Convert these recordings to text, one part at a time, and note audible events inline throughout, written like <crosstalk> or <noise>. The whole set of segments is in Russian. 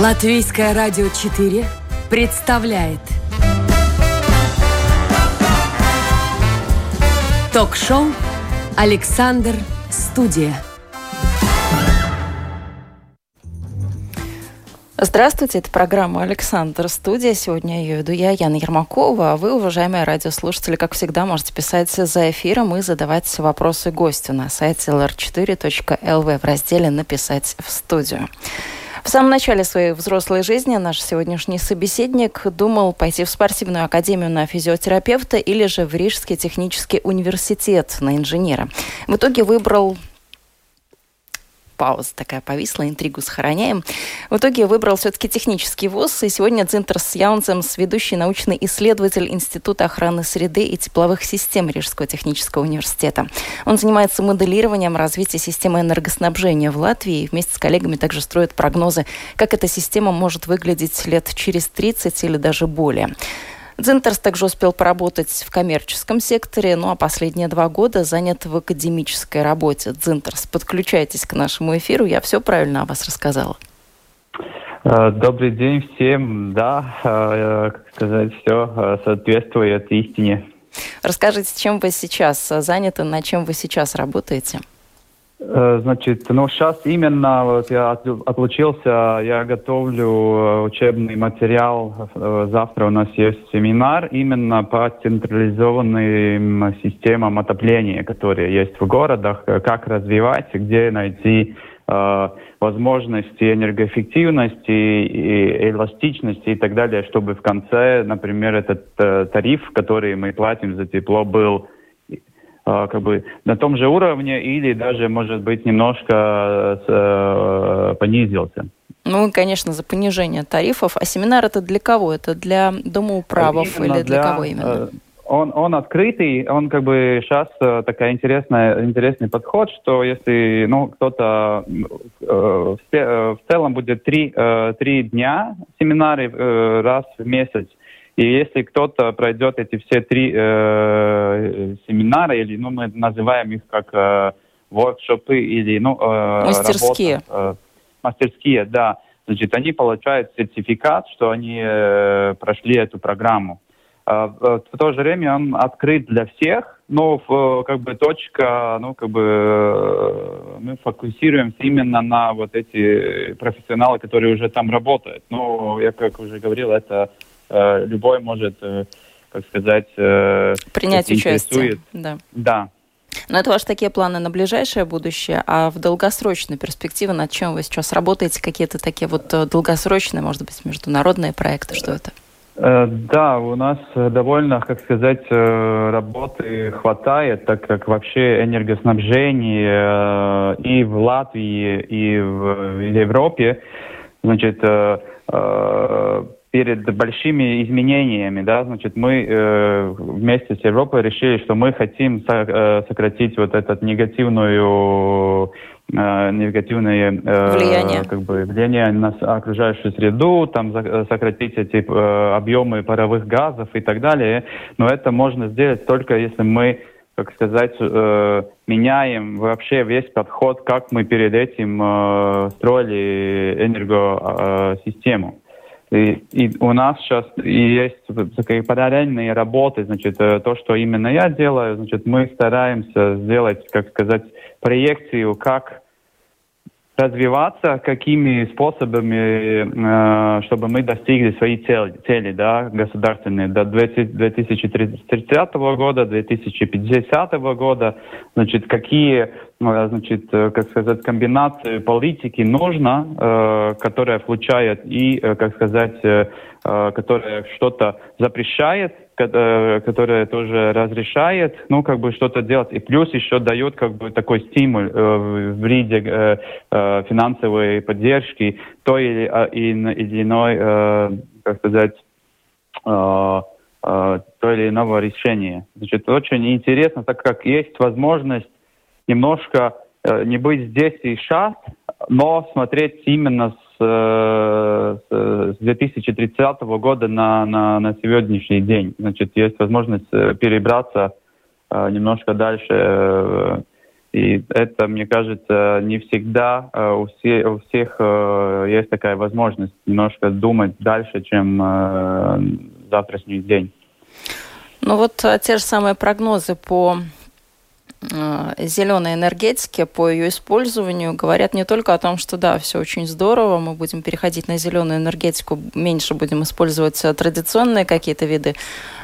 Латвийское радио 4 представляет Ток-шоу «Александр Студия». Здравствуйте, это программа «Александр Студия». Сегодня ее веду я, Яна Ермакова. А вы, уважаемые радиослушатели, как всегда, можете писать за эфиром и задавать вопросы гостю на сайте lr4.lv в разделе «Написать в студию». В самом начале своей взрослой жизни наш сегодняшний собеседник думал пойти в спортивную академию на физиотерапевта или же в Рижский технический университет на инженера. В итоге выбрал пауза такая повисла, интригу сохраняем. В итоге выбрал все-таки технический вуз, и сегодня Дзинтерс Яунцемс, ведущий научный исследователь Института охраны среды и тепловых систем Рижского технического университета. Он занимается моделированием развития системы энергоснабжения в Латвии и вместе с коллегами также строит прогнозы, как эта система может выглядеть лет через 30 или даже более. Дзинтерс также успел поработать в коммерческом секторе, ну а последние два года занят в академической работе. Дзинтерс, подключайтесь к нашему эфиру. Я все правильно о вас рассказала. Э, добрый день всем. Да, э, как сказать, все э, соответствует истине. Расскажите, чем вы сейчас заняты, над чем вы сейчас работаете? Э, значит, ну сейчас именно вот я отлучился, я готовлю э, учебный материал. Э, завтра у нас есть семинар именно по централизованным системам отопления, которые есть в городах, как развивать, где найти э, возможности энергоэффективности, и эластичности и так далее, чтобы в конце, например, этот э, тариф, который мы платим за тепло, был как бы на том же уровне или даже, может быть, немножко э, понизился. Ну, конечно, за понижение тарифов. А семинар это для кого? Это для домоуправов именно или для, для кого именно? Э, он, он открытый, он как бы сейчас э, такая интересная, интересный подход, что если ну, кто-то э, в, в целом будет три, э, три дня семинары э, раз в месяц, и если кто-то пройдет эти все три э, семинара, или ну, мы называем их как э, воркшопы или ну, э, мастерские. Работа, э, мастерские, да. Значит, они получают сертификат, что они э, прошли эту программу. Э, в, то же время он открыт для всех, но в, как бы точка, ну как бы э, мы фокусируемся именно на вот эти профессионалы, которые уже там работают. Ну, я как уже говорил, это Э, любой может, э, как сказать, э, принять участие. Да. да. Но это ваши такие планы на ближайшее будущее, а в долгосрочной перспективе над чем вы сейчас работаете? Какие-то такие вот долгосрочные, может быть, международные проекты? Что это? Да, у нас довольно, как сказать, работы хватает, так как вообще энергоснабжение и в Латвии, и в Европе, значит, перед большими изменениями, да, значит, мы э, вместе с Европой решили, что мы хотим со, э, сократить вот этот негативную э, негативное э, влияние. Как бы, влияние на окружающую среду, там за, сократить эти э, объемы паровых газов и так далее. Но это можно сделать только если мы как сказать, э, меняем вообще весь подход, как мы перед этим э, строили энергосистему. И, и у нас сейчас есть параллельные работы, значит, э, то, что именно я делаю, значит, мы стараемся сделать, как сказать, проекцию, как развиваться, какими способами, э, чтобы мы достигли свои цели, цели да, государственные до 2030 года, 2050 года, значит, какие, э, значит, э, как сказать, комбинации политики нужно, которая включает и, как сказать, которая что-то запрещает, которая тоже разрешает, ну, как бы что-то делать, и плюс еще дает, как бы, такой стимул э, в виде э, э, финансовой поддержки той или, э, или иной, э, как сказать, э, э, то или иного решения. Значит, очень интересно, так как есть возможность немножко э, не быть здесь и сейчас, но смотреть именно с с 2030 года на, на, на сегодняшний день. Значит, есть возможность э, перебраться э, немножко дальше э, И это, мне кажется, не всегда э, у, все, у всех э, есть такая возможность немножко думать дальше, чем э, завтрашний день. Ну вот те же самые прогнозы по Э, зеленой энергетики, по ее использованию, говорят не только о том, что да, все очень здорово, мы будем переходить на зеленую энергетику, меньше будем использовать э, традиционные какие-то виды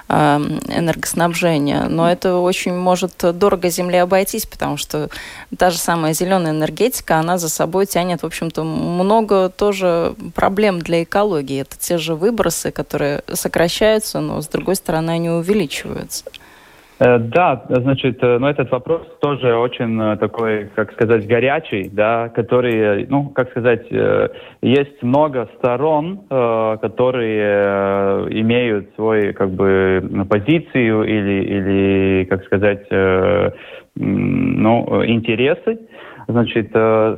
э, энергоснабжения, но это очень может дорого Земле обойтись, потому что та же самая зеленая энергетика, она за собой тянет, в общем-то, много тоже проблем для экологии. Это те же выбросы, которые сокращаются, но, с другой стороны, они увеличиваются. Э, да, значит, ну, этот вопрос тоже очень э, такой, как сказать, горячий, да, который, ну, как сказать, есть много сторон, которые имеют свой, как бы, позицию или, или как сказать, ну, интересы. Значит,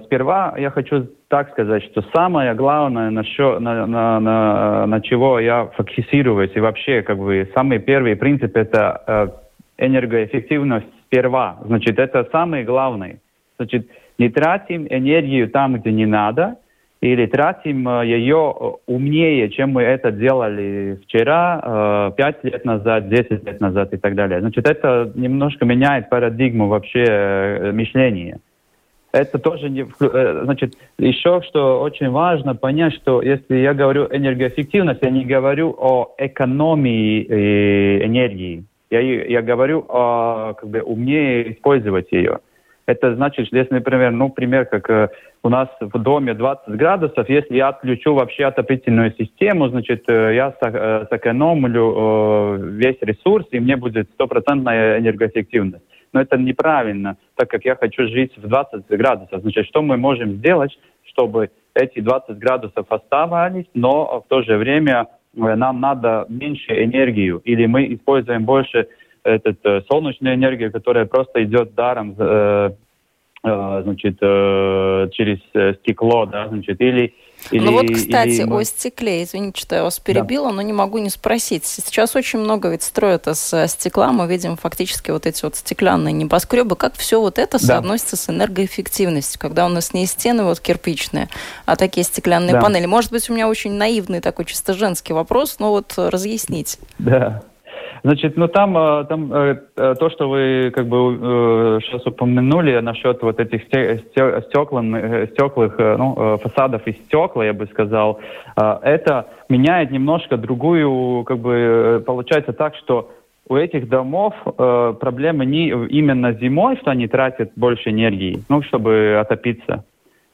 сперва я хочу так сказать, что самое главное, на, что, на, на, на, на чего я фокусируюсь, и вообще, как бы, самый первый принцип, это энергоэффективность сперва. Значит, это самое главное. Значит, не тратим энергию там, где не надо, или тратим э, ее э, умнее, чем мы это делали вчера, э, пять лет назад, 10 лет назад и так далее. Значит, это немножко меняет парадигму вообще мышления. Это тоже не... Значит, еще что очень важно понять, что если я говорю энергоэффективность, я не говорю о экономии энергии. Я, я говорю о как бы умнее использовать ее. Это значит, что если, например, ну, пример, как э, у нас в доме 20 градусов, если я отключу вообще отопительную систему, значит, э, я со, э, сэкономлю э, весь ресурс, и мне будет стопроцентная энергоэффективность. Но это неправильно, так как я хочу жить в 20 градусов. Значит, что мы можем сделать, чтобы эти 20 градусов оставались, но в то же время нам надо меньше энергию, или мы используем больше этот, э, солнечную энергию, которая просто идет даром, э, э, значит, э, через э, стекло, да, значит, или или, ну вот, кстати, или... о стекле, извините, что я вас перебила, да. но не могу не спросить. Сейчас очень много ведь строят из стекла, мы видим фактически вот эти вот стеклянные небоскребы. Как все вот это да. соотносится с энергоэффективностью, когда у нас не стены вот кирпичные, а такие стеклянные да. панели? Может быть, у меня очень наивный такой чисто женский вопрос, но вот разъясните. Да. Значит, ну там, э, там э, э, то, что вы как бы сейчас упомянули насчет вот этих стеклен, стеклых, ну, фасадов из стекла, я бы сказал, это меняет немножко другую, как бы получается так, что у этих домов э, проблемы не именно зимой, что они тратят больше энергии, ну, чтобы отопиться.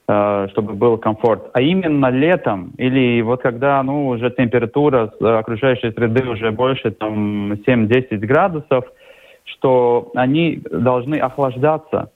Э, чтобы был комфорт, а именно летом или вот когда ну, уже температура окружающей среды уже больше там 7-10 градусов, что они должны охлаждаться.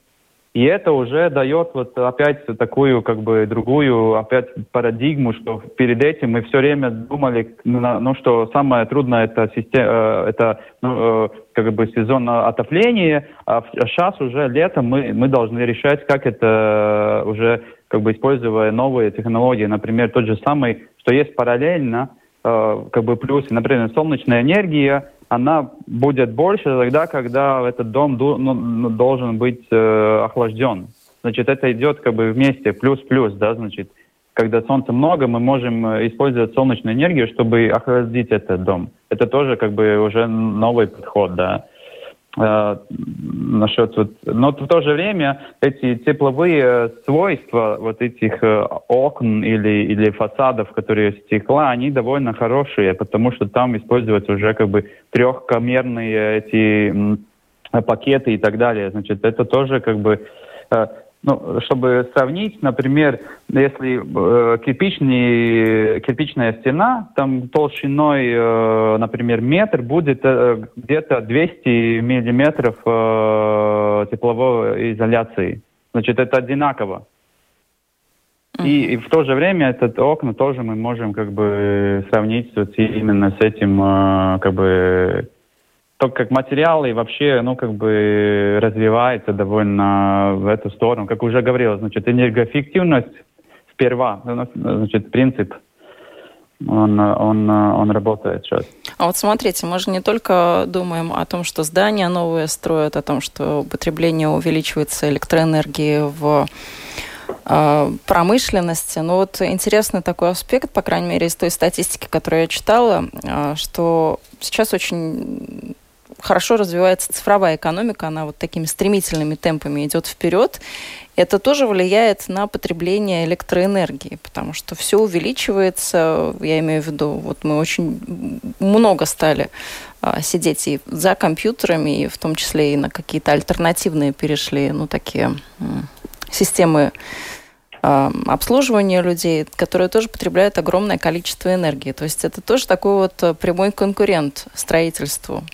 И это уже дает вот опять такую как бы другую опять парадигму, что перед этим мы все время думали, ну что самое трудное это система, э, это ну, э, как бы сезон отопления, а сейчас уже летом мы мы должны решать, как это уже как бы используя новые технологии, например, тот же самый, что есть параллельно, э, как бы плюс, например, солнечная энергия, она будет больше тогда, когда этот дом ну, ну, должен быть э, охлажден. Значит, это идет как бы вместе, плюс-плюс, да, значит, когда солнца много, мы можем э, использовать солнечную энергию, чтобы охладить этот дом. Это тоже как бы уже новый подход, да. Э, насчет вот, но в то же время эти тепловые свойства вот этих э, окон или или фасадов, которые стекла, они довольно хорошие, потому что там используются уже как бы трехкомерные эти пакеты и так далее. Значит, это тоже как бы э, ну, чтобы сравнить, например, если э, кирпичный, кирпичная стена, там толщиной, э, например, метр будет э, где-то 200 миллиметров э, тепловой изоляции. Значит, это одинаково. И, и в то же время этот окна тоже мы можем как бы сравнить вот именно с этим э, как бы то, как материалы вообще, ну, как бы развивается довольно в эту сторону. Как уже говорил, значит, энергоэффективность сперва, значит, принцип, он, он, он работает сейчас. А вот смотрите, мы же не только думаем о том, что здания новые строят, о том, что потребление увеличивается электроэнергии в а, промышленности. Но вот интересный такой аспект, по крайней мере, из той статистики, которую я читала, а, что сейчас очень хорошо развивается цифровая экономика, она вот такими стремительными темпами идет вперед. Это тоже влияет на потребление электроэнергии, потому что все увеличивается, я имею в виду, вот мы очень много стали а, сидеть и за компьютерами, и в том числе и на какие-то альтернативные перешли, ну, такие системы обслуживания людей, которые тоже потребляют огромное количество энергии. То есть это тоже такой вот э, прямой конкурент строительству.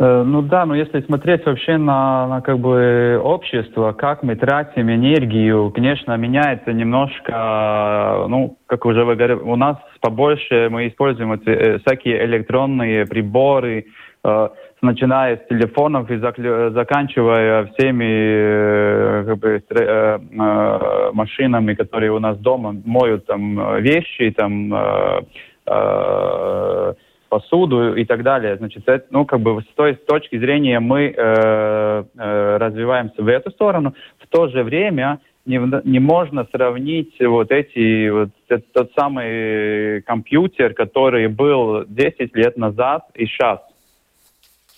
Э, ну да, но если смотреть вообще на, на как бы общество, как мы тратим энергию, конечно, меняется немножко, ну, как уже вы говорили, у нас побольше мы используем эти, э, всякие электронные приборы, э, начиная с телефонов и заканчивая всеми э, как бы, э, э, машинами, которые у нас дома моют там вещи, там посуду и так далее. Значит, это, ну, как бы с той с точки зрения мы э, э, развиваемся в эту сторону. В то же время не, не можно сравнить вот эти, вот этот, тот самый компьютер, который был 10 лет назад и сейчас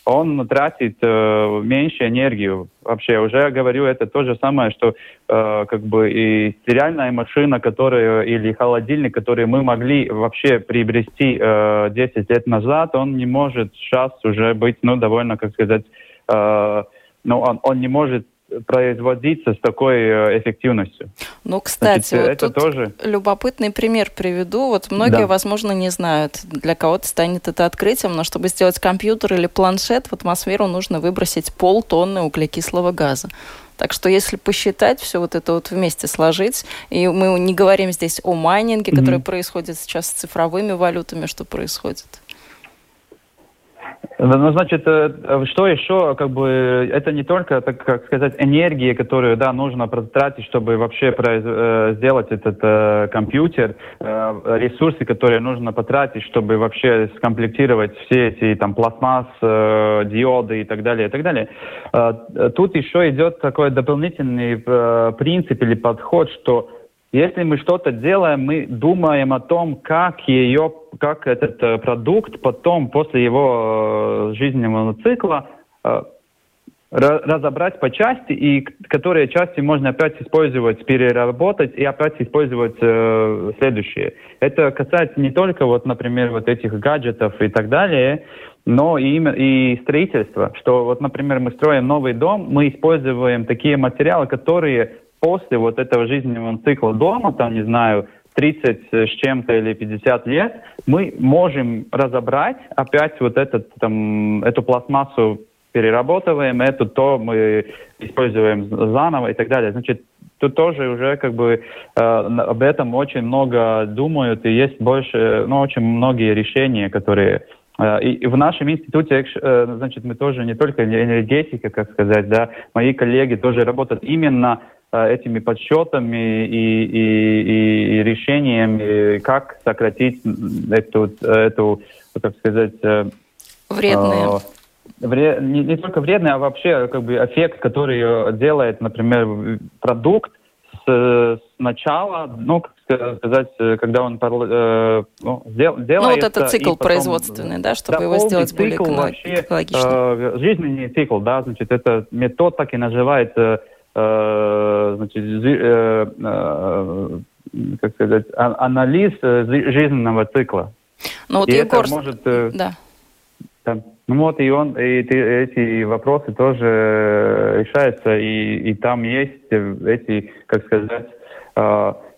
он тратит э, меньше энергию. Вообще, уже говорю, это то же самое, что э, как бы и стиральная машина, которая или холодильник, который мы могли вообще приобрести э, 10 лет назад, он не может сейчас уже быть, ну, довольно, как сказать, э, ну, он, он не может производиться с такой э, эффективностью. Ну, кстати, Значит, вот это тоже... любопытный пример приведу. Вот многие, да. возможно, не знают, для кого-то станет это открытием, но чтобы сделать компьютер или планшет, в атмосферу нужно выбросить полтонны углекислого газа. Так что если посчитать, все вот это вот вместе сложить, и мы не говорим здесь о майнинге, mm-hmm. который происходит сейчас с цифровыми валютами, что происходит. Ну, значит, э, что еще, как бы, это не только, так как сказать, энергия, которую, да, нужно потратить, чтобы вообще произ... Э, сделать этот э, компьютер, э, ресурсы, которые нужно потратить, чтобы вообще скомплектировать все эти, там, пластмасс, э, диоды и так далее, и так далее. Э, тут еще идет такой дополнительный э, принцип или подход, что если мы что-то делаем, мы думаем о том, как ее, как этот э, продукт потом после его э, жизненного цикла э, разобрать по части, и которые части можно опять использовать, переработать и опять использовать э, следующие. Это касается не только, вот, например, вот этих гаджетов и так далее, но и, и строительства. Что вот, например, мы строим новый дом, мы используем такие материалы, которые после вот этого жизненного цикла дома, там, не знаю, 30 с чем-то или 50 лет, мы можем разобрать опять вот этот, там, эту пластмассу перерабатываем, эту то мы используем заново и так далее. Значит, тут тоже уже как бы э, об этом очень много думают, и есть больше, ну, очень многие решения, которые э, и в нашем институте, э, значит, мы тоже не только энергетика, как сказать, да, мои коллеги тоже работают именно этими подсчетами и, и, и, решениями, как сократить эту, эту так сказать, э, вредные. Э, не, не только вредный, а вообще как бы эффект, который делает, например, продукт с, сначала, ну, как сказать, когда он э, ну, дел, делается... Ну, вот этот цикл потом, производственный, да, чтобы да, его сделать более экологично. Э, жизненный цикл, да, значит, это метод так и называется Э, значит, э, э, как сказать, анализ жизненного цикла. Ну вот и Егор... это может... Да. Там, ну вот и он, и эти вопросы тоже решаются, и, и там есть эти, как сказать,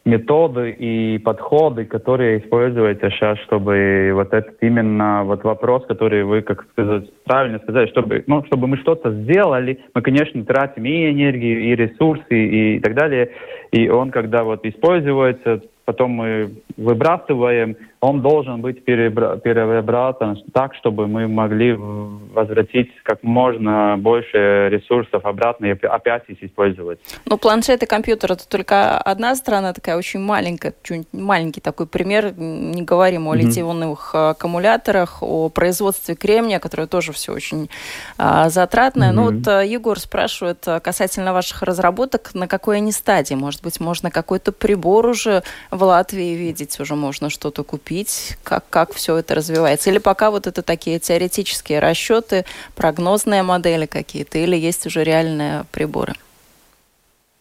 методы и подходы, которые используются сейчас, чтобы вот этот именно вот вопрос, который вы, как сказать, правильно сказали, чтобы, ну, чтобы мы что-то сделали, мы, конечно, тратим и энергию, и ресурсы, и так далее, и он, когда вот используется, потом мы выбрасываем, он должен быть переработан так, чтобы мы могли возвратить как можно больше ресурсов обратно и опять их использовать. Ну, планшет и компьютер это только одна сторона, такая очень маленькая, чуть маленький такой пример. Не говорим о mm-hmm. аккумуляторах, о производстве кремния, которое тоже все очень а, затратное. Mm-hmm. Ну, вот а, Егор спрашивает а, касательно ваших разработок, на какой они стадии? Может быть, можно какой-то прибор уже в Латвии видеть, уже можно что-то купить? Купить, как, как все это развивается? Или пока вот это такие теоретические расчеты, прогнозные модели какие-то, или есть уже реальные приборы?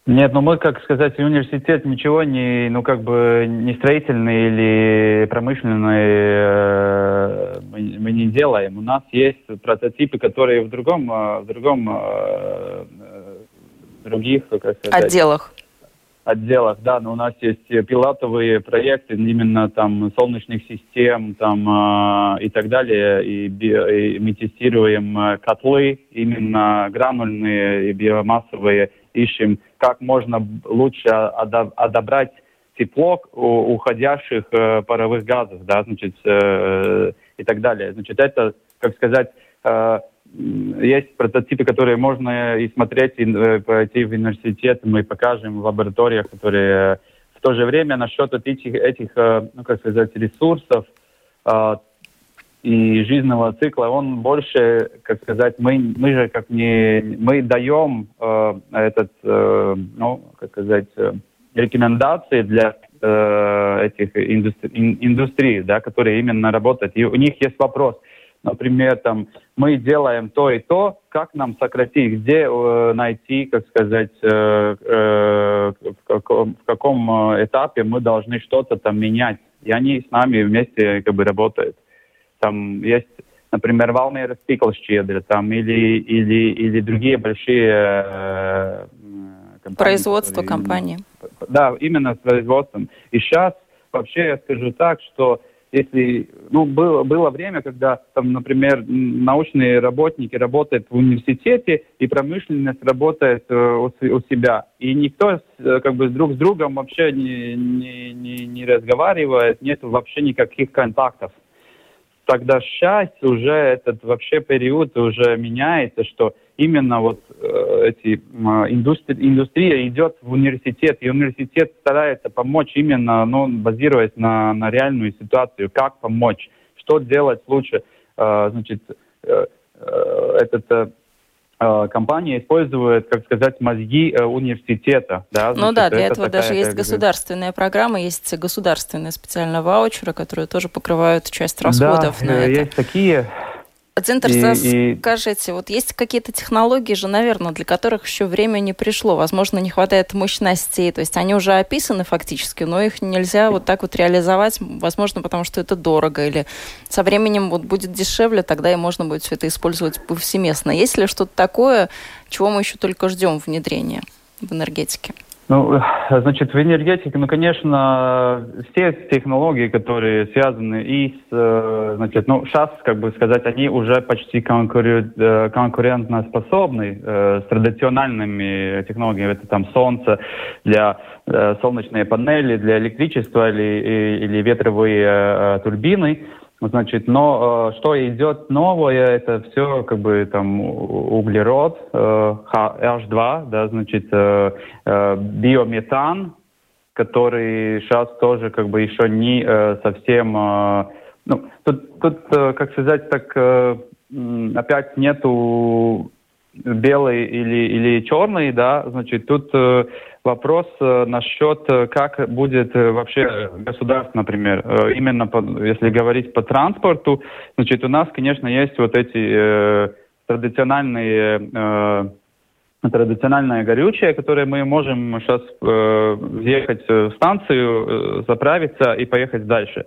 Нет, ну мы, как сказать, университет ничего не, ну как бы не строительный или промышленный э, мы, мы не делаем. У нас есть прототипы, которые в другом, э, в другом, э, других, как сказать, отделах отделах, да, но у нас есть пилотовые проекты именно там солнечных систем там э, и так далее, и, и мы тестируем э, котлы, именно гранульные и биомассовые, ищем, как можно лучше одобрять тепло уходящих э, паровых газов, да, значит, э, и так далее. Значит, это, как сказать, э, есть прототипы, которые можно и смотреть, и э, пойти в университет, мы покажем в лабораториях, которые в то же время насчет этих, этих э, ну, как сказать, ресурсов э, и жизненного цикла, он больше, как сказать, мы, мы же как не, мы даем э, этот, э, ну, как сказать, э, рекомендации для э, этих индустри, индустрий, да, которые именно работают. И у них есть вопрос – например, там, мы делаем то и то, как нам сократить, где э, найти, как сказать, э, э, в, каком, в каком э, этапе мы должны что-то там менять. И они с нами вместе как бы работают. Там есть, например, Valmiera Spikelšķiedra, там, или, или, или другие большие э, компании. Производство которые, компании. Да, именно с производством. И сейчас вообще я скажу так, что если, ну, было, было время, когда, там, например, научные работники работают в университете, и промышленность работает э, у, у себя. И никто э, как бы друг с другом вообще не, не, не, не разговаривает, нет вообще никаких контактов. Тогда сейчас уже этот вообще период уже меняется, что именно вот э, эти индустри, индустрия идет в университет, и университет старается помочь именно, ну, базируясь на, на реальную ситуацию, как помочь, что делать лучше. Э, значит, э, этот компания использует, как сказать, мозги университета. Да? Ну Значит, ну да, для этого даже есть государственная программа, есть государственные специально ваучеры, которые тоже покрывают часть расходов да, на это. есть такие Центр, и, скажите, и... вот есть какие-то технологии же, наверное, для которых еще время не пришло. Возможно, не хватает мощностей. То есть они уже описаны фактически, но их нельзя вот так вот реализовать, возможно, потому что это дорого. Или со временем вот будет дешевле, тогда и можно будет все это использовать повсеместно. Есть ли что-то такое, чего мы еще только ждем внедрения в энергетике? Ну, значит, в энергетике, ну, конечно, все технологии, которые связаны и с, э, значит, ну, сейчас, как бы сказать, они уже почти э, конкурентно способны э, с традиционными технологиями. Это там солнце для солнечные панели, для электричества или, или ветровые турбины. Значит, но э, что идет новое, это все как бы там углерод, э, H2, да, значит, э, э, биометан, который сейчас тоже как бы еще не э, совсем, э, ну, тут, тут э, как сказать, так э, опять нету белый или, или черный, да, значит, тут э, вопрос э, насчет, э, как будет э, вообще государство, например, именно по, если говорить по транспорту, значит, у нас, конечно, есть вот эти э, традициональные э, традициональное горючее, которое мы можем сейчас э, въехать в станцию, э, заправиться и поехать дальше.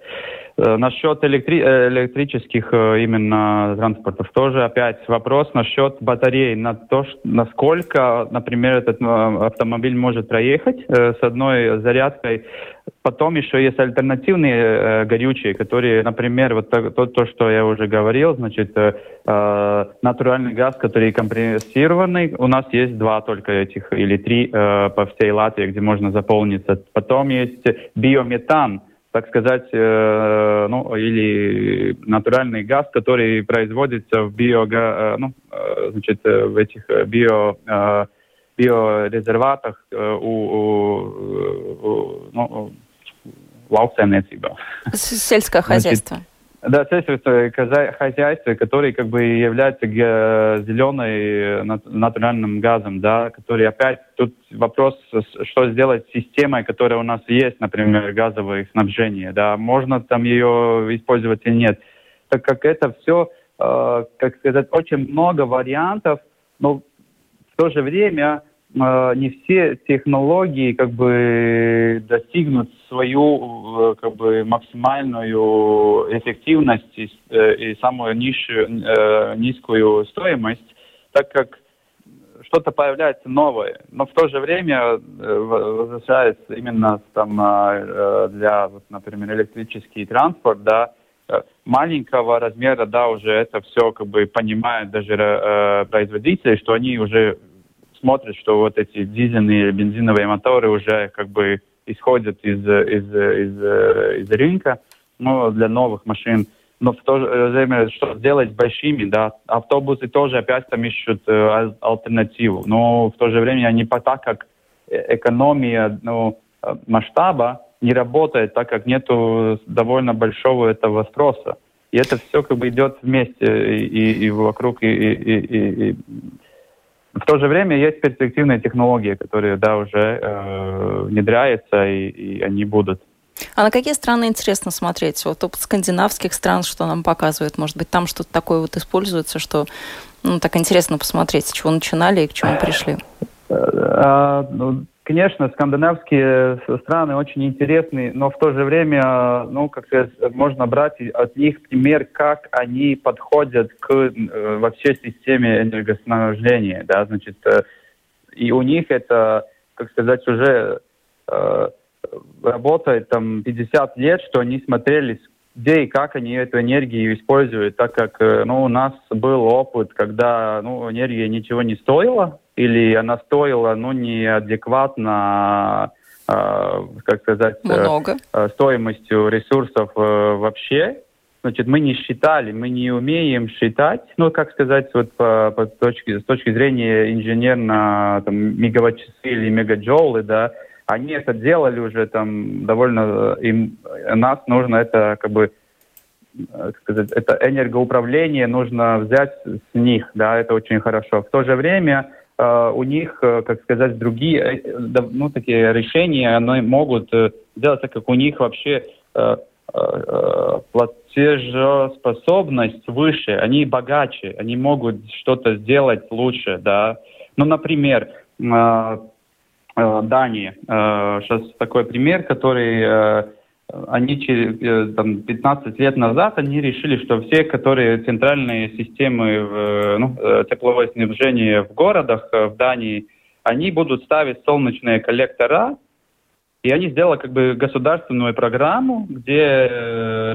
Э, насчет электри э, электрических э, именно транспортов тоже опять вопрос насчет батарей, на то, насколько, например, этот автомобиль может проехать с одной зарядкой. Потом еще есть альтернативные горючие, которые, например, вот то, то, то что я уже говорил, значит, натуральный газ, который компрессированный, у нас есть два только этих или три по всей Латвии, где можно заполниться. Потом есть биометан, так сказать, э, ну, или натуральный газ, который производится в биога, э, ну, э, значит, в этих био, э, биорезерватах э, у, у, у, ну, lauksaimniecībā. Сельское хозяйство. Значит, да, сельское хозяйство, который как бы является зеленой натуральным газом, да, который опять тут вопрос, что сделать с системой, которая у нас есть, например, газовое снабжение, да, можно там ее использовать или нет, так как это все, э, как сказать, очень много вариантов, но в то же время э, не все технологии как бы достигнут свою э, как бы максимальную эффективность и, э, и самую низшую, э, низкую стоимость, так как что-то появляется новое, но в то же время возвращается именно там для, вот, например, электрический транспорт, да, маленького размера, да, уже это все как бы понимают даже э, производители, что они уже смотрят, что вот эти дизельные бензиновые моторы уже как бы исходят из, из, из, из рынка ну, для новых машин. Но в то же время, что сделать большими, да, автобусы тоже опять там ищут э, альтернативу. Но в то же время они по так как экономия ну, масштаба не работает, так как нету довольно большого этого спроса. И это все как бы идет вместе и, и вокруг, и, и, и, и в то же время есть перспективные технологии, которые, да, уже э, внедряются, и, и они будут. А на какие страны интересно смотреть? Вот опыт скандинавских стран, что нам показывает? Может быть, там что-то такое вот используется, что ну, так интересно посмотреть, с чего начинали и к чему пришли? Э, Конечно, скандинавские страны очень интересны, но в то же время, ну, как сказать, можно брать от них пример, как они подходят к э, вообще системе энергоснабжения, да, значит, э, и у них это, как сказать, уже э, работает там 50 лет, что они смотрели, где и как они эту энергию используют, так как, э, ну, у нас был опыт, когда, ну, энергия ничего не стоила, или она стоила, ну, неадекватно, э, как сказать, э, Много. Э, стоимостью ресурсов э, вообще. Значит, мы не считали, мы не умеем считать, ну, как сказать, вот по, по точке, с точки зрения инженерно, там, мегаватт-часы или мегаджоулы, да, они это делали уже там довольно, им, нас нужно это как бы как сказать, это энергоуправление нужно взять с них, да, это очень хорошо. В то же время у них, э, как сказать, другие, э, ну, такие решения, они могут делать так, как у них вообще платежеспособность выше, они богаче, они могут что-то сделать лучше, да. Ну, например, Дания. Сейчас такой пример, который они через э, там, 15 лет назад они решили, что все, которые центральные системы в, ну, э, тепловое снабжение в городах э, в Дании, они будут ставить солнечные коллектора, и они сделали как бы государственную программу, где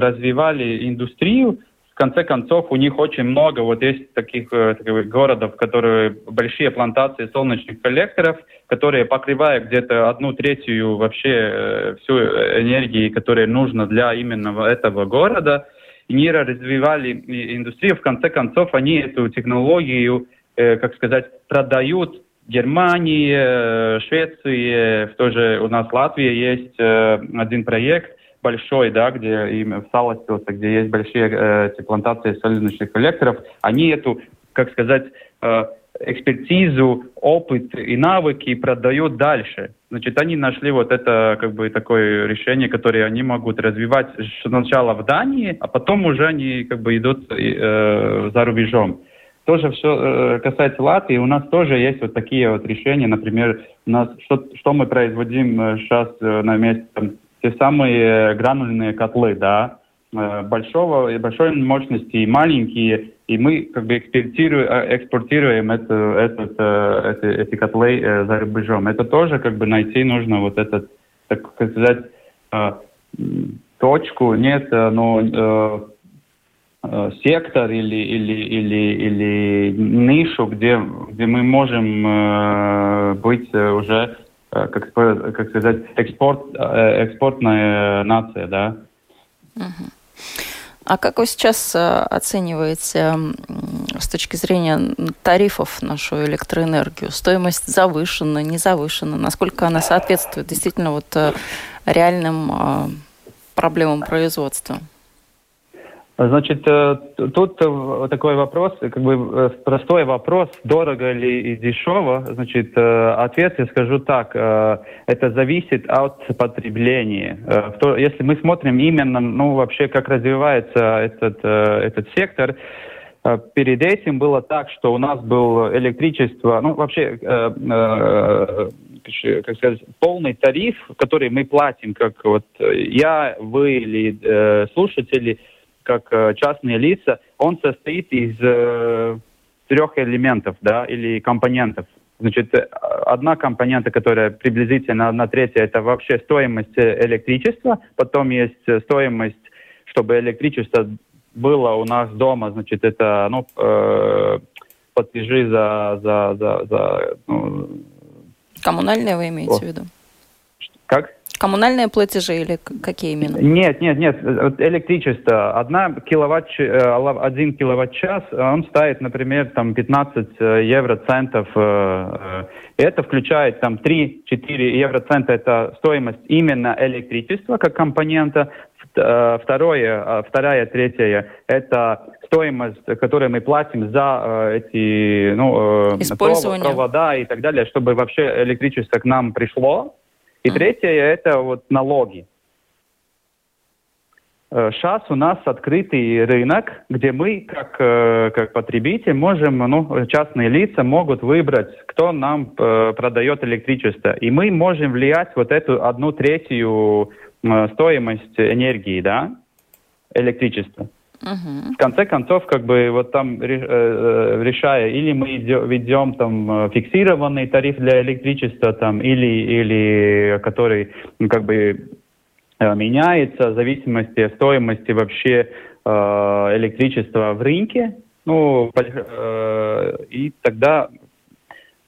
развивали индустрию, конце концов, у них очень много, вот есть таких, э, таких городов, которые большие плантации солнечных коллекторов, которые покрывают где-то одну третью вообще э, всю энергии, которая нужна для именно этого города. И развивали индустрию, в конце концов, они эту технологию, э, как сказать, продают Германии, Швеции, в тоже у нас Латвии есть один проект, большой, да, где им в Саластилсе, где есть большие э, эти плантации солнечных коллекторов, они эту, как сказать, э, экспертизу, опыт и навыки продают дальше. Значит, они нашли вот это как бы такое решение, которое они могут развивать сначала в Дании, а потом уже они как бы идут э, за рубежом. Тоже все э, касается Латвии, у нас тоже есть вот такие вот решения, например, у нас что, что мы производим сейчас э, э, на месте там, те самые гранульные котлы, да, э, большого и большой мощности и маленькие, и мы как бы экспортируем, э, экспортируем это, этот, э, эти, эти котлы за рубежом. Это тоже как бы найти нужно вот этот, так сказать, точку, нет, но сектор или, или, или, или нишу, где, где мы можем быть уже как, как сказать, экспорт, экспортная нация, да. А как вы сейчас оцениваете с точки зрения тарифов нашу электроэнергию? Стоимость завышена, не завышена? Насколько она соответствует действительно вот реальным проблемам производства? Значит, э, тут э, такой вопрос, как бы э, простой вопрос, дорого ли и дешево. Значит, ответ я скажу так, это зависит от потребления. Если мы смотрим именно, ну, вообще, как развивается этот, этот сектор, Перед этим было так, что у нас было электричество, ну вообще, как сказать, полный тариф, который мы платим, как вот я, вы или слушатели, как э, частные лица, он состоит из э, трех элементов, да, или компонентов. Значит, э, одна компонента, которая приблизительно на третья, это вообще стоимость э, электричества, потом есть стоимость, чтобы электричество было у нас дома, значит, это, ну, э, платежи за, за, за, за ну, Коммунальные вы имеете О. в виду? Как? Коммунальные платежи или какие именно? Нет, нет, нет. Электричество. Одна киловатт, э, один киловатт-час, он стоит, например, там 15 э, евроцентов. Э, это включает там 3-4 евроцента. Это стоимость именно электричества как компонента. Второе, вторая, третья – это стоимость, которую мы платим за эти ну, провода и так далее, чтобы вообще электричество к нам пришло. И третье – это вот налоги. Сейчас э, у нас открытый рынок, где мы, как, э, как потребитель, можем, ну, частные лица могут выбрать, кто нам э, продает электричество. И мы можем влиять вот эту одну третью стоимость энергии, да, электричества. Uh-huh. В конце концов, как бы вот там э, э, решая, или мы ведем там фиксированный тариф для электричества, там, или, или который ну, как бы э, меняется в зависимости от стоимости вообще электричества в рынке, ну, и тогда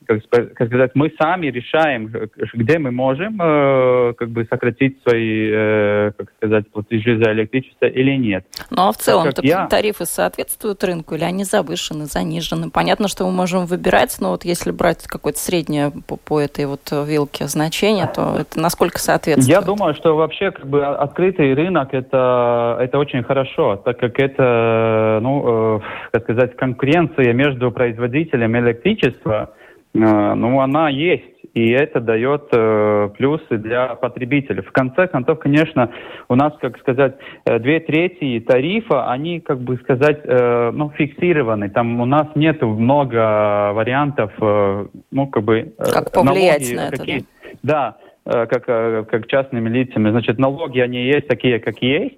как, как сказать, мы сами решаем, где мы можем э, как бы сократить свои, э, как сказать, платежи за электричество или нет. Ну а в целом я... тарифы соответствуют рынку или они завышены, занижены? Понятно, что мы можем выбирать, но вот если брать какое-то среднее по, по этой вот вилке значение, то это насколько соответствует? Я думаю, что вообще как бы открытый рынок это, это очень хорошо, так как это, ну, э, как сказать, конкуренция между производителем электричества, ну, она есть, и это дает э, плюсы для потребителей. В конце концов, конечно, у нас, как сказать, э, две трети тарифа, они, как бы сказать, э, ну, фиксированы. Там у нас нет много вариантов, э, ну, как бы... Э, как повлиять налоги, на это, какие, да? Да, как, как частными лицами. Значит, налоги, они есть такие, как есть.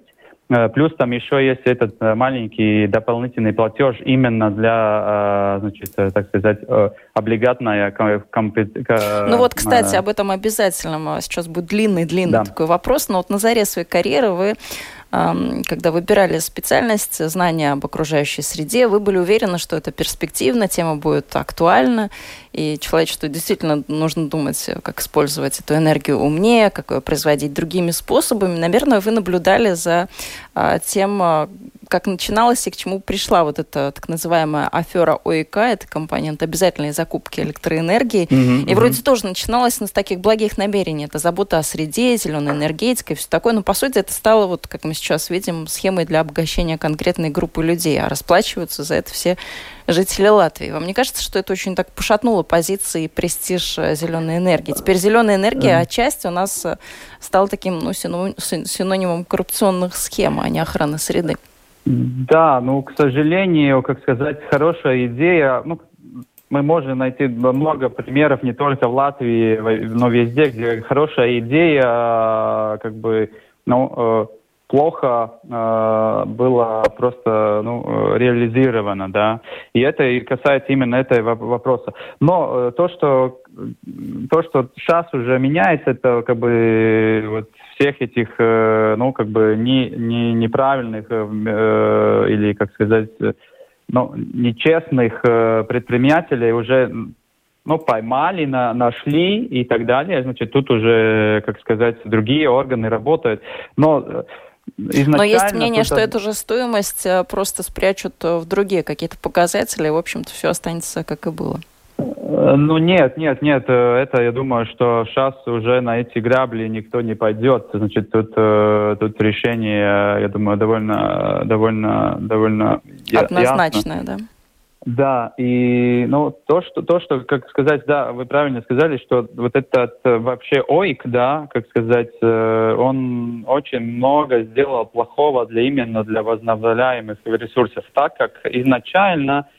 Э, плюс там еще есть этот э, маленький дополнительный платеж именно для, э, значит, так сказать, облигатная компетенция. Ну вот, кстати, об этом обязательно сейчас будет длинный-длинный да. такой вопрос. Но вот на заре своей карьеры вы когда выбирали специальность, знания об окружающей среде, вы были уверены, что это перспективно, тема будет актуальна, и человечеству действительно нужно думать, как использовать эту энергию умнее, как ее производить другими способами. Наверное, вы наблюдали за а, тем, а, как начиналась и к чему пришла вот эта так называемая афера ОИК, это компонент обязательной закупки электроэнергии. Mm-hmm, и вроде тоже начиналась с таких благих намерений. Это забота о среде, зеленая энергетика и все такое. Но по сути это стало, вот как мы сейчас видим, схемой для обогащения конкретной группы людей. А расплачиваются за это все жители Латвии. Вам не кажется, что это очень так пошатнуло позиции и престиж э, зеленой энергии? Теперь зеленая энергия отчасти у нас э, стала таким ну, синонимом коррупционных схем, а не охраны среды. Да, ну, к сожалению, как сказать, хорошая идея. Ну, мы можем найти много примеров не только в Латвии, но везде, где хорошая идея, как бы, ну, э, плохо э, было просто ну, реализировано, да. И это и касается именно этого вопроса. Но э, то, что то, что сейчас уже меняется, это как бы вот всех этих, э, ну, как бы не, не, неправильных э, э или, как сказать, ну, нечестных э, предпринимателей уже ну, поймали, на, нашли и так далее, значит, тут уже, как сказать, другие органы работают. Но э, но есть мнение, что эту же стоимость э, просто спрячут в другие какие-то показатели, и, в общем-то, все останется как и было. Ну нет, нет, нет, это я думаю, что сейчас уже на эти грабли никто не пойдет. Значит, тут, тут решение, я думаю, довольно, довольно, довольно однозначное, ясно. да. Да, и ну то, что то, что, как сказать, да, вы правильно сказали, что вот этот э, вообще ОИК, да, как сказать, э, он очень много сделал плохого для именно для возобновляемых ресурсов, так как изначально,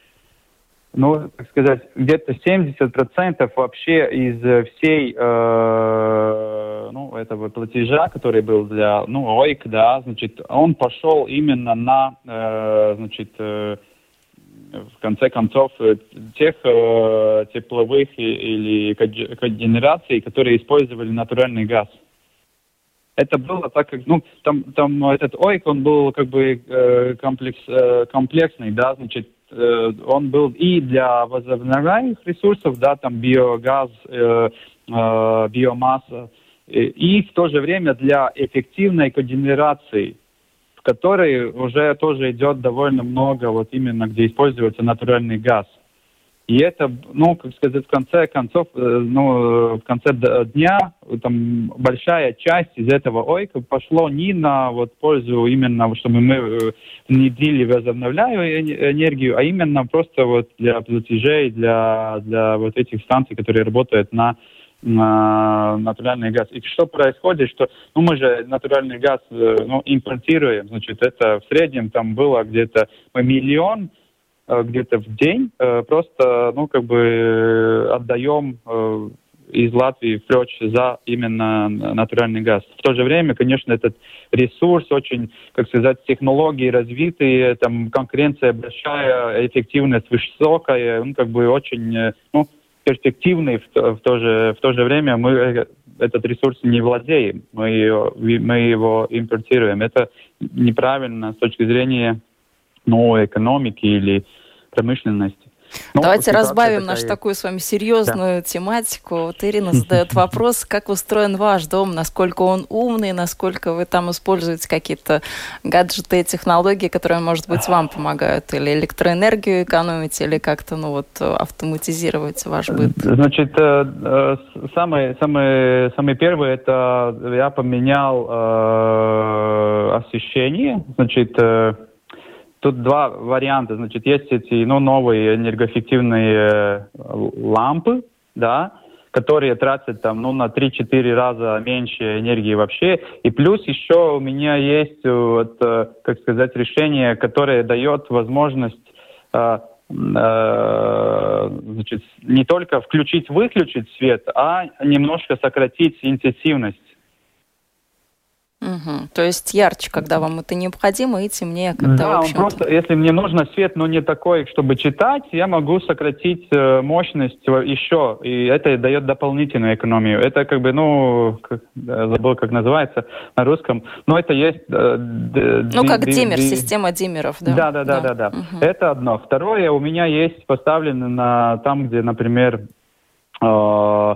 ну, как сказать, где-то 70% вообще из всей, э, ну, этого платежа, который был для, ну, ОИК, да, значит, он пошел именно на, э, значит, э, в конце концов, э, тех э, тепловых или когенераций, которые использовали натуральный газ. Это было так, как, ну, там, там этот ОИК, он был как бы э, комплекс, э, комплексный, да, значит, э, он был и для возобновляемых ресурсов, да, там биогаз, э, э, биомасса, и в то же время для эффективной когенерации которой уже тоже идет довольно много, вот именно где используется натуральный газ. И это, ну, как сказать, в конце концов, э, ну, в конце дня там большая часть из этого ойка пошло не на вот пользу именно, чтобы мы э, внедрили возобновляемую энергию, а именно просто вот для платежей, для, для вот этих станций, которые работают на натуральный газ. И что происходит, что ну, мы же натуральный газ э, ну, импортируем, значит, это в среднем там было где-то миллион э, где-то в день, э, просто, ну, как бы отдаем из Латвии прочь за именно натуральный газ. В то же время, конечно, этот ресурс очень, как сказать, технологии развитые, там конкуренция большая, эффективность высокая, ну, как бы очень, ну, перспективный, в то, в то, же, в то же время мы э, этот ресурс не владеем, мы, ее, мы его импортируем. Это неправильно с точки зрения новой экономики или промышленности. Ну, Давайте разбавим нашу такую с вами серьезную да. тематику. Вот Ирина задает <laughs> вопрос, как устроен ваш дом, насколько он умный, насколько вы там используете какие-то гаджеты и технологии, которые, может быть, вам помогают, или электроэнергию экономить, или как-то, ну вот, автоматизировать ваш быт. Значит, э, э, самый, самый, самый первый, это я поменял э, освещение, значит, э, Тут два варианта. Значит, есть эти ну, новые энергоэффективные э, лампы, да, которые тратят там, ну, на 3-4 раза меньше энергии вообще. И плюс еще у меня есть, э, вот, э, как сказать, решение, которое дает возможность э, значит, не только включить-выключить свет, а немножко сократить интенсивность Угу. То есть ярче, когда вам это необходимо, и темнее, когда, да, в просто, если мне нужно свет, но не такой, чтобы читать, я могу сократить э, мощность еще, и это дает дополнительную экономию. Это как бы, ну, как, забыл, как называется на русском, но это есть... Э, ну, как диммер, система диммеров, да? Да, да, да, да, да. Угу. Это одно. Второе, у меня есть поставлено на там, где, например, э, Э,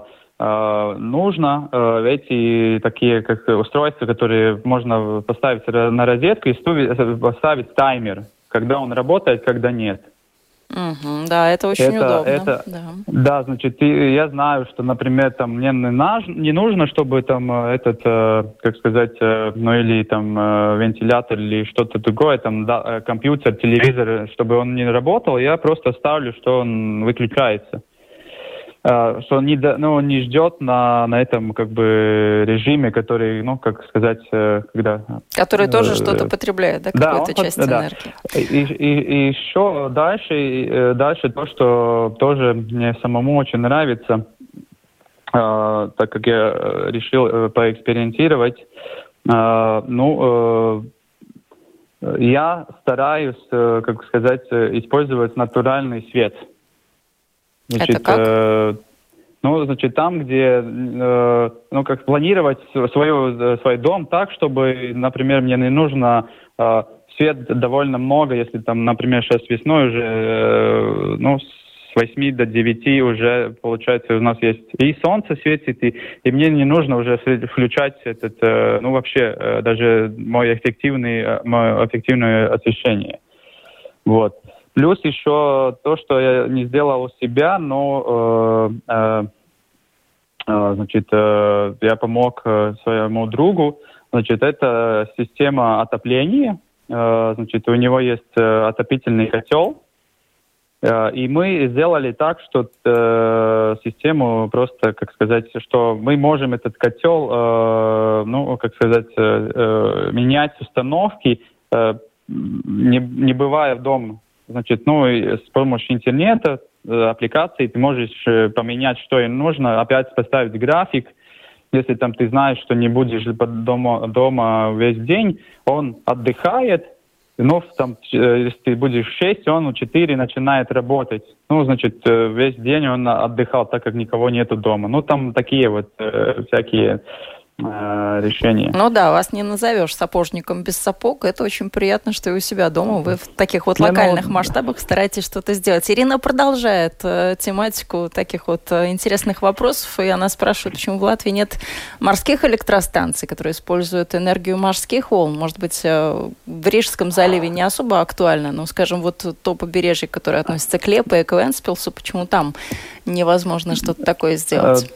нужно э, эти такие как устройства, которые можно поставить на розетку и поставить таймер, когда он работает, когда нет. Угу, да, это очень это, удобно. Это, да. да, значит, и я знаю, что, например, там мне не нужно, чтобы там э, этот, как сказать, ну или там вентилятор или что-то другое, там да, компьютер, телевизор, чтобы он не работал, я просто ставлю, что он выключается. Э, что он не, ну, не ждет на, на этом как бы режиме, который, ну, как сказать, э, когда... Который тоже э, что-то потребляет, да, какую-то да, часть он, энергии. Да. И, и, и еще дальше, дальше то, что тоже мне самому очень нравится, так как я решил поэкспериментировать, ну, я стараюсь, как сказать, использовать натуральный свет – Значит, Это как? Э, ну, значит, там, где, э, ну, как планировать свою, э, свой дом так, чтобы, например, мне не нужно э, свет довольно много, если там, например, сейчас весной уже, э, ну, с 8 до 9 уже, получается, у нас есть и солнце светит, и, и мне не нужно уже включать этот, э, ну, вообще, э, даже мой эффективный, э, мое эффективное освещение. Вот. Плюс еще то, что я не сделал у себя, но э, э, э, значит, э, я помог э, своему другу. Значит, это система отопления. Э, значит, у него есть э, отопительный котел. Э, и мы сделали так, что э, систему просто, как сказать, что мы можем этот котел, э, ну, как сказать, э, менять установки, э, не, не бывая в доме. Значит, ну, с помощью интернета, э, аппликации ты можешь э, поменять, что им нужно, опять поставить график. Если там ты знаешь, что не будешь дома, дома весь день, он отдыхает, ну, там, э, если ты будешь в 6, он в 4 начинает работать. Ну, значит, весь день он отдыхал, так как никого нету дома. Ну, там такие вот э, всякие Э, решение. Ну да, вас не назовешь сапожником без сапог. Это очень приятно, что и у себя дома вы в таких вот локальных ну, масштабах стараетесь что-то сделать. Ирина продолжает э, тематику таких вот э, интересных вопросов, и она спрашивает, почему в Латвии нет морских электростанций, которые используют энергию морских волн. Может быть, э, в Рижском заливе не особо актуально, но, скажем, вот то побережье, которое относится к Лепо и к Венспилсу, почему там невозможно что-то такое сделать?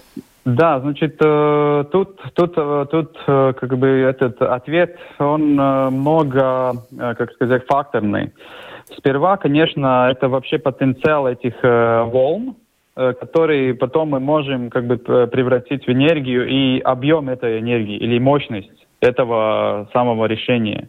Да, значит, э, тут, тут, э, тут э, как бы этот ответ, он много, как сказать, факторный. Сперва, конечно, это вообще потенциал этих волн, которые потом мы можем как бы превратить в энергию и объем этой энергии или мощность этого самого решения.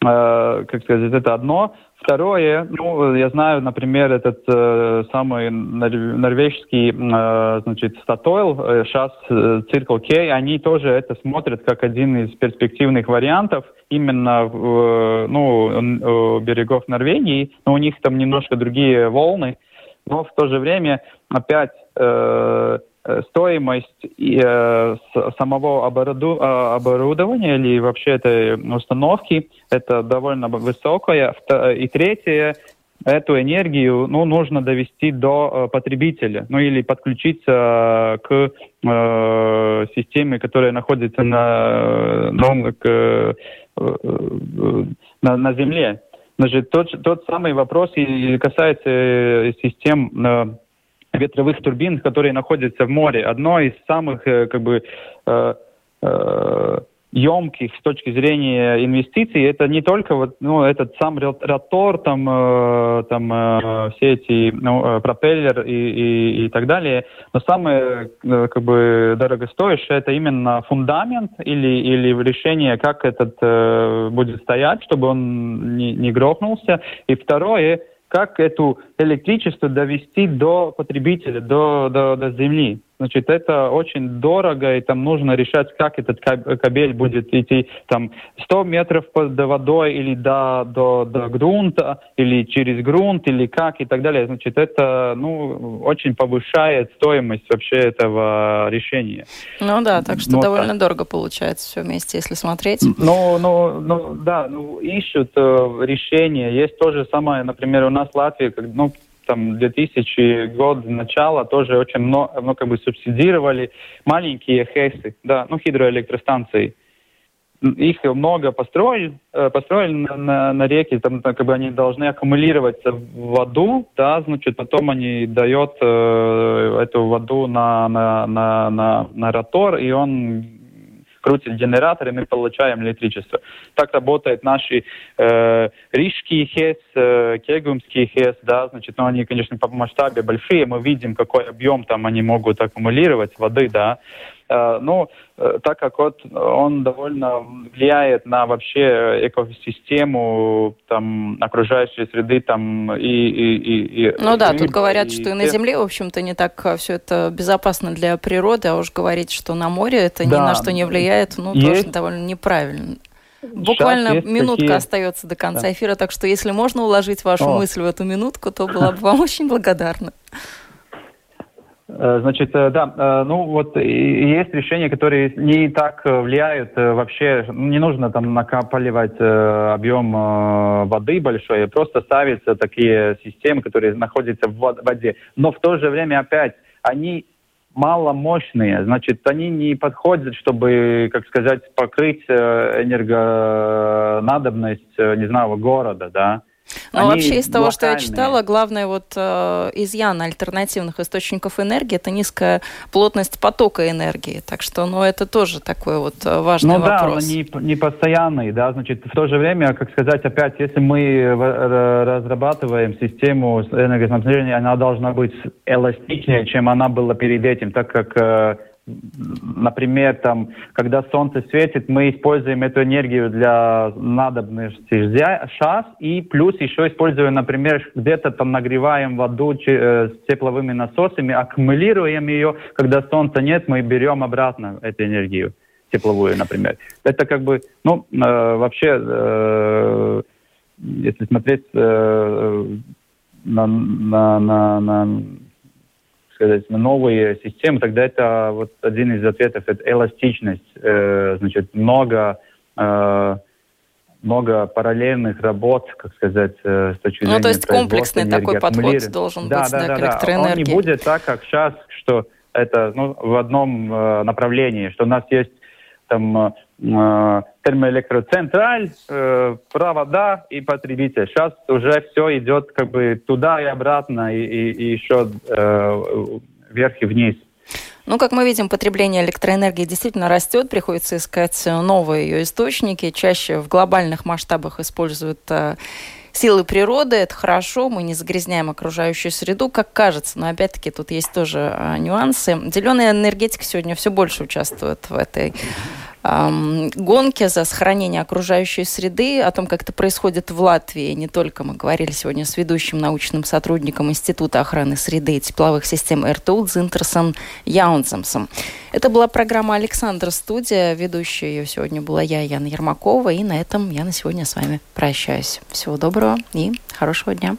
Как сказать, это одно. Второе, ну, я знаю, например, этот э, самый норвежский, э, значит, Statoil, э, сейчас э, Circle K, они тоже это смотрят как один из перспективных вариантов именно в, э, ну, у берегов Норвегии, но у них там немножко другие волны, но в то же время опять э, Э, стоимость э, самого оборуду, э, оборудования или вообще этой установки это довольно высокая. И третье, эту энергию ну, нужно довести до потребителя, ну или подключиться к э, системе, которая находится на, ну, к, э, на, на Земле. Значит, тот, тот самый вопрос и касается систем ветровых турбин, которые находятся в море. Одно из самых э, как бы э, э, емких с точки зрения инвестиций, это не только вот, ну, этот сам ротор, там, э, там э, все эти ну, э, пропеллер и, и, и так далее, но самое э, как бы дорогостоящее это именно фундамент или, или решение, как этот э, будет стоять, чтобы он не, не грохнулся. И второе, как эту электричество довести до потребителя, до, до, до земли. Значит, это очень дорого, и там нужно решать, как этот кабель будет идти там 100 метров под водой или до, до, до грунта, или через грунт, или как и так далее. Значит, это ну, очень повышает стоимость вообще этого решения. Ну да, так что Но, довольно так. дорого получается все вместе, если смотреть. Ну, ну, ну да, ну, ищут э, решения. Есть то же самое, например, у нас в Латвии, как, ну, там 2000 год начала тоже очень много, ну, как бы субсидировали маленькие ХЭСы, да, ну, гидроэлектростанции. Их много построили, э, построили на, на, на реке, там как бы они должны аккумулироваться в воду, да, значит, потом они дают э, эту воду на, на, на, на, на ротор, и он крутит генератор, и мы получаем электричество. Так работает наши э, рижские ХЭС, э, кегумские ХЭС, да, значит, ну, они, конечно, по масштабе большие, мы видим, какой объем там они могут аккумулировать воды, да, Э, ну, э, так как вот он довольно влияет на вообще экосистему, там, окружающей среды, там, и... и, и, и ну да, тут говорят, и, что и на Земле, в общем-то, не так э, все это безопасно для природы, а уж говорить, что на море это да. ни на что не влияет, ну, Есть... тоже довольно неправильно. Буквально минутка такие... остается до конца да. эфира, так что если можно уложить вашу О. мысль в эту минутку, то была бы вам <laughs> очень благодарна. Э, значит, э, да, э, ну вот есть решения, которые не так влияют вообще. Ну, не нужно там накапливать объем воды большой, просто ставятся такие системы, которые находятся в воде. Но в то же время опять они маломощные, значит, они не подходят, чтобы, как сказать, покрыть энергонадобность, не знаю, города, да. Ну, вообще, из того, что я читала, главное вот э, изъян альтернативных источников энергии – это низкая плотность потока энергии. Так что, ну, это тоже такой вот э, важный ну, вопрос. Ну да, не, не постоянный, да, значит, в то же время, как сказать, опять, если мы разрабатываем систему энергоснабжения, она должна быть эластичнее, чем она была перед этим, так как э, например, там, когда солнце светит, мы используем эту энергию для надобности сейчас, и плюс еще используем, например, где-то там нагреваем воду э, с тепловыми насосами, аккумулируем ее, когда солнца нет, мы берем обратно эту энергию тепловую, например. Это как бы, ну, э, вообще, э, если смотреть э, на, на, на, на сказать, новые системы, тогда это вот один из ответов, это эластичность. Э, значит, много, э, много параллельных работ, как сказать, э, с точки зрения Ну, то есть комплексный энергии, такой подход должен да, быть да, да, да, к электроэнергии. Да. Он не будет так, как сейчас, что это ну, в одном э, направлении, что у нас есть там э, термоэлектроцентраль, э, провода и потребитель. Сейчас уже все идет как бы туда и обратно, и, и, и еще э, вверх и вниз. Ну, как мы видим, потребление электроэнергии действительно растет, приходится искать новые ее источники. Чаще в глобальных масштабах используют э, силы природы, это хорошо, мы не загрязняем окружающую среду, как кажется, но опять-таки тут есть тоже нюансы. Зеленая энергетика сегодня все больше участвует в этой эм, гонке за сохранение окружающей среды, о том, как это происходит в Латвии. Не только мы говорили сегодня с ведущим научным сотрудником Института охраны среды и тепловых систем РТУ Дзинтерсом Яунземсом. Это была программа «Александр Студия». Ведущая ее сегодня была я, Яна Ермакова. И на этом я на сегодня с вами прощаюсь. Всего доброго и хорошего дня.